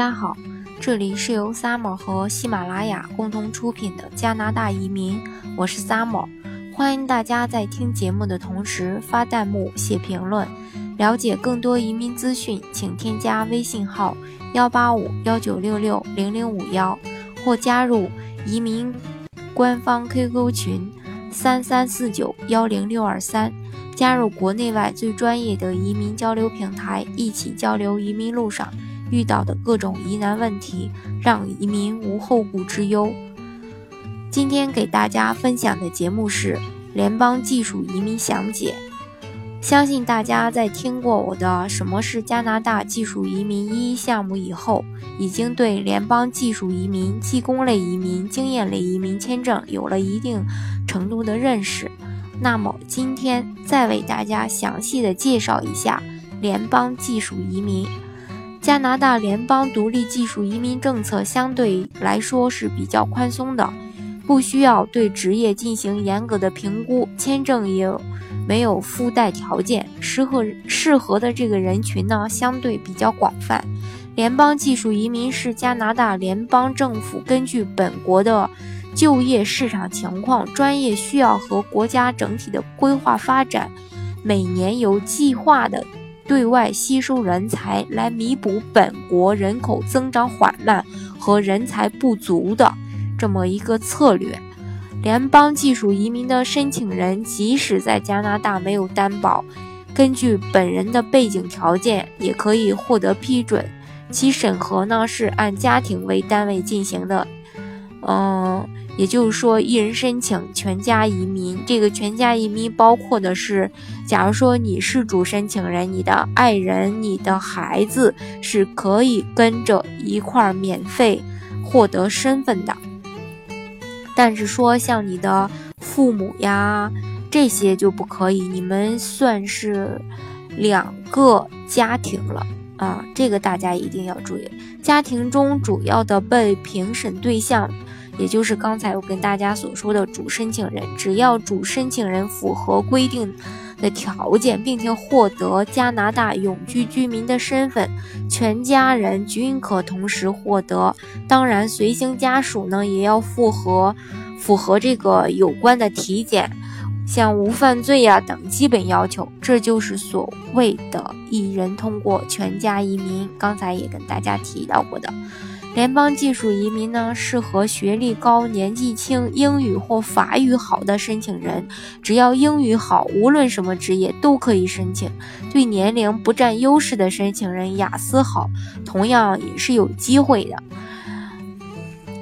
大家好，这里是由 Summer 和喜马拉雅共同出品的加拿大移民，我是 Summer，欢迎大家在听节目的同时发弹幕、写评论。了解更多移民资讯，请添加微信号幺八五幺九六六零零五幺，或加入移民官方 QQ 群三三四九幺零六二三，加入国内外最专业的移民交流平台，一起交流移民路上遇到的各种疑难问题，让移民无后顾之忧。今天给大家分享的节目是联邦技术移民详解。相信大家在听过我的《什么是加拿大技术移民一》项目以后，已经对联邦技术移民、技工类移民、经验类移民签证有了一定程度的认识。那么今天再为大家详细的介绍一下联邦技术移民。加拿大联邦独立技术移民政策相对来说是比较宽松的，不需要对职业进行严格的评估，签证也。没有附带条件，适合适合的这个人群呢，相对比较广泛。联邦技术移民是加拿大联邦政府根据本国的就业市场情况、专业需要和国家整体的规划发展，每年有计划的对外吸收人才，来弥补本国人口增长缓慢和人才不足的这么一个策略。联邦技术移民的申请人，即使在加拿大没有担保，根据本人的背景条件，也可以获得批准。其审核呢是按家庭为单位进行的，嗯，也就是说，一人申请全家移民。这个全家移民包括的是，假如说你是主申请人，你的爱人、你的孩子是可以跟着一块儿免费获得身份的。但是说像你的父母呀，这些就不可以，你们算是两个家庭了啊，这个大家一定要注意。家庭中主要的被评审对象，也就是刚才我跟大家所说的主申请人，只要主申请人符合规定。的条件，并且获得加拿大永居居民的身份，全家人均可同时获得。当然，随行家属呢也要符合符合这个有关的体检，像无犯罪呀等基本要求。这就是所谓的一人通过全家移民。刚才也跟大家提到过的。联邦技术移民呢，适合学历高、年纪轻、英语或法语好的申请人。只要英语好，无论什么职业都可以申请。对年龄不占优势的申请人，雅思好，同样也是有机会的。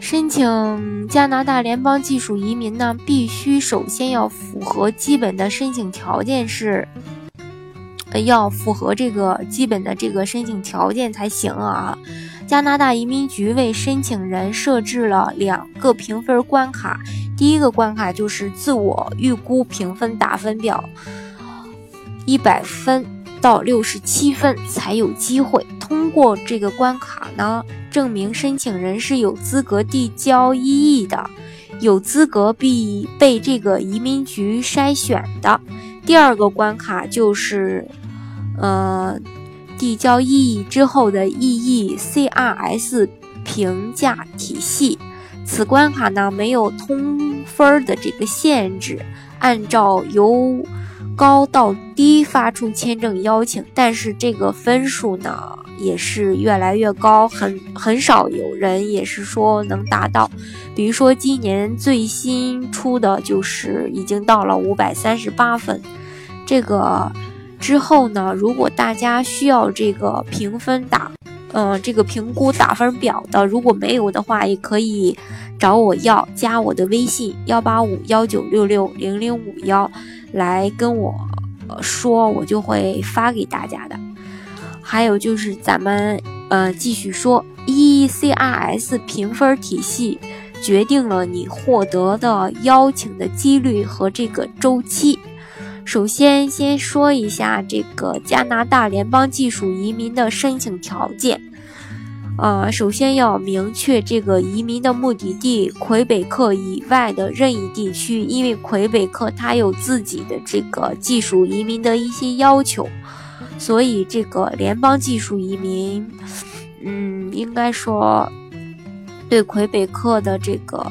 申请加拿大联邦技术移民呢，必须首先要符合基本的申请条件是，要符合这个基本的这个申请条件才行啊。加拿大移民局为申请人设置了两个评分关卡，第一个关卡就是自我预估评分打分表，一百分到六十七分才有机会通过这个关卡呢，证明申请人是有资格递交异议的，有资格被被这个移民局筛选的。第二个关卡就是，呃。递交异议之后的异议 CRS 评价体系，此关卡呢没有通分的这个限制，按照由高到低发出签证邀请，但是这个分数呢也是越来越高，很很少有人也是说能达到，比如说今年最新出的就是已经到了五百三十八分，这个。之后呢，如果大家需要这个评分打，嗯，这个评估打分表的，如果没有的话，也可以找我要，加我的微信幺八五幺九六六零零五幺来跟我说，我就会发给大家的。还有就是咱们呃继续说，ECRS 评分体系决定了你获得的邀请的几率和这个周期。首先，先说一下这个加拿大联邦技术移民的申请条件。呃，首先要明确这个移民的目的地魁北克以外的任意地区，因为魁北克它有自己的这个技术移民的一些要求，所以这个联邦技术移民，嗯，应该说对魁北克的这个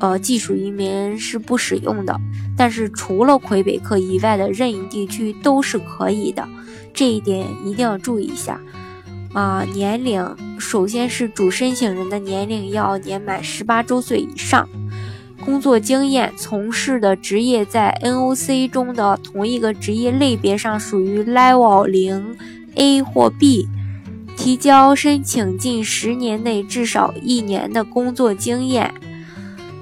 呃技术移民是不使用的，但是除了魁北克以外的任意地区都是可以的，这一点一定要注意一下。啊，年龄首先是主申请人的年龄要年满十八周岁以上，工作经验从事的职业在 NOC 中的同一个职业类别上属于 Level 零 A 或 B，提交申请近十年内至少一年的工作经验。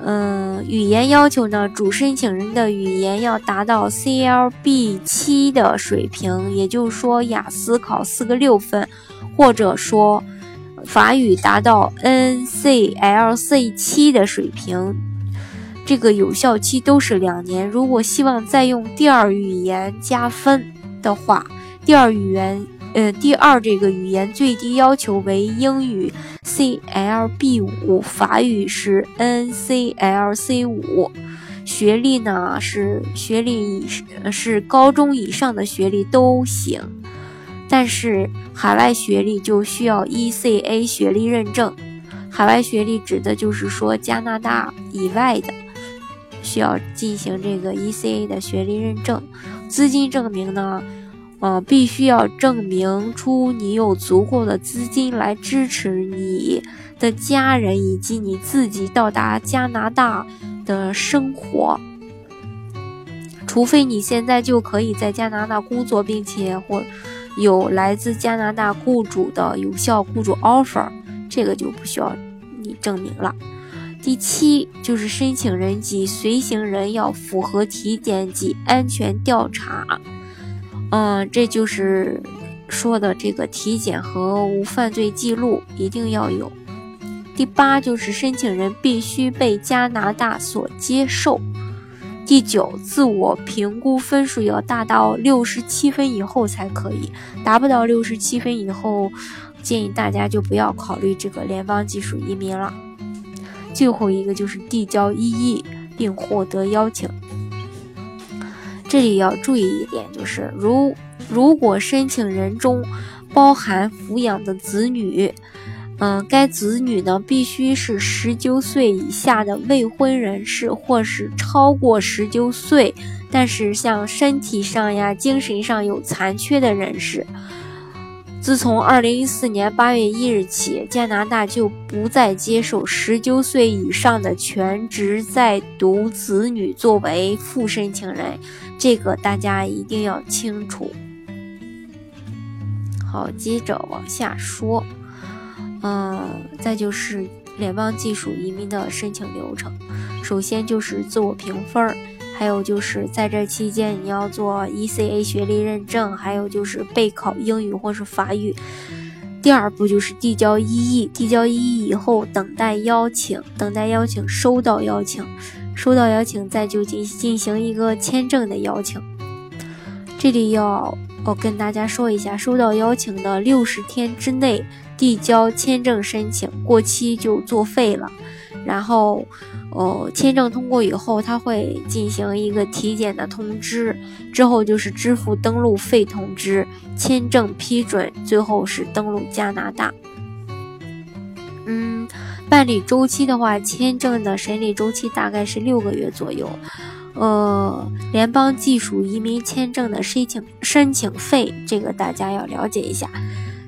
嗯，语言要求呢，主申请人的语言要达到 CLB 七的水平，也就是说雅思考四个六分。或者说，法语达到 NCLC 七的水平，这个有效期都是两年。如果希望再用第二语言加分的话，第二语言，呃，第二这个语言最低要求为英语 CLB 五，法语是 NCLC 五，学历呢是学历以是高中以上的学历都行。但是海外学历就需要 ECA 学历认证。海外学历指的就是说加拿大以外的，需要进行这个 ECA 的学历认证。资金证明呢，呃，必须要证明出你有足够的资金来支持你的家人以及你自己到达加拿大的生活。除非你现在就可以在加拿大工作，并且或。有来自加拿大雇主的有效雇主 offer，这个就不需要你证明了。第七就是申请人及随行人要符合体检及安全调查，嗯，这就是说的这个体检和无犯罪记录一定要有。第八就是申请人必须被加拿大所接受。第九，自我评估分数要达到六十七分以后才可以，达不到六十七分以后，建议大家就不要考虑这个联邦技术移民了。最后一个就是递交异议并获得邀请。这里要注意一点，就是如如果申请人中包含抚养的子女。嗯，该子女呢必须是十九岁以下的未婚人士，或是超过十九岁，但是像身体上呀、精神上有残缺的人士。自从二零一四年八月一日起，加拿大就不再接受十九岁以上的全职在读子女作为副申请人，这个大家一定要清楚。好，接着往下说。嗯，再就是联邦技术移民的申请流程，首先就是自我评分儿，还有就是在这期间你要做 ECA 学历认证，还有就是备考英语或是法语。第二步就是递交异议，递交异议以后等待邀请，等待邀请收到邀请，收到邀请再就进进行一个签证的邀请。这里要我跟大家说一下，收到邀请的六十天之内。递交签证申请过期就作废了，然后，哦，签证通过以后，他会进行一个体检的通知，之后就是支付登录费通知，签证批准，最后是登陆加拿大。嗯，办理周期的话，签证的审理周期大概是六个月左右。呃，联邦技术移民签证的申请申请费，这个大家要了解一下。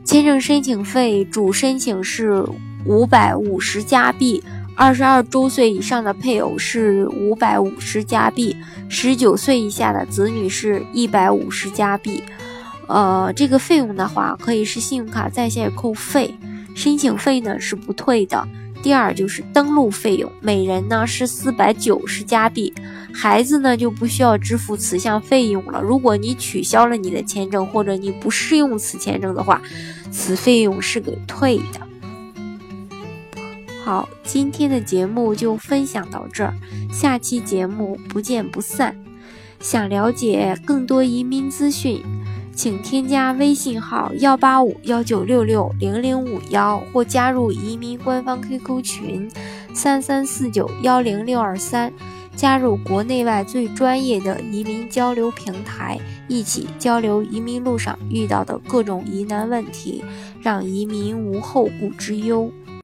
签证申请费主申请是五百五十加币，二十二周岁以上的配偶是五百五十加币，十九岁以下的子女是一百五十加币。呃，这个费用的话，可以是信用卡在线扣费，申请费呢是不退的。第二就是登录费用，每人呢是四百九十加币，孩子呢就不需要支付此项费用了。如果你取消了你的签证，或者你不适用此签证的话，此费用是给退的。好，今天的节目就分享到这儿，下期节目不见不散。想了解更多移民资讯。请添加微信号幺八五幺九六六零零五幺，或加入移民官方 QQ 群三三四九幺零六二三。加入国内外最专业的移民交流平台，一起交流移民路上遇到的各种疑难问题，让移民无后顾之忧。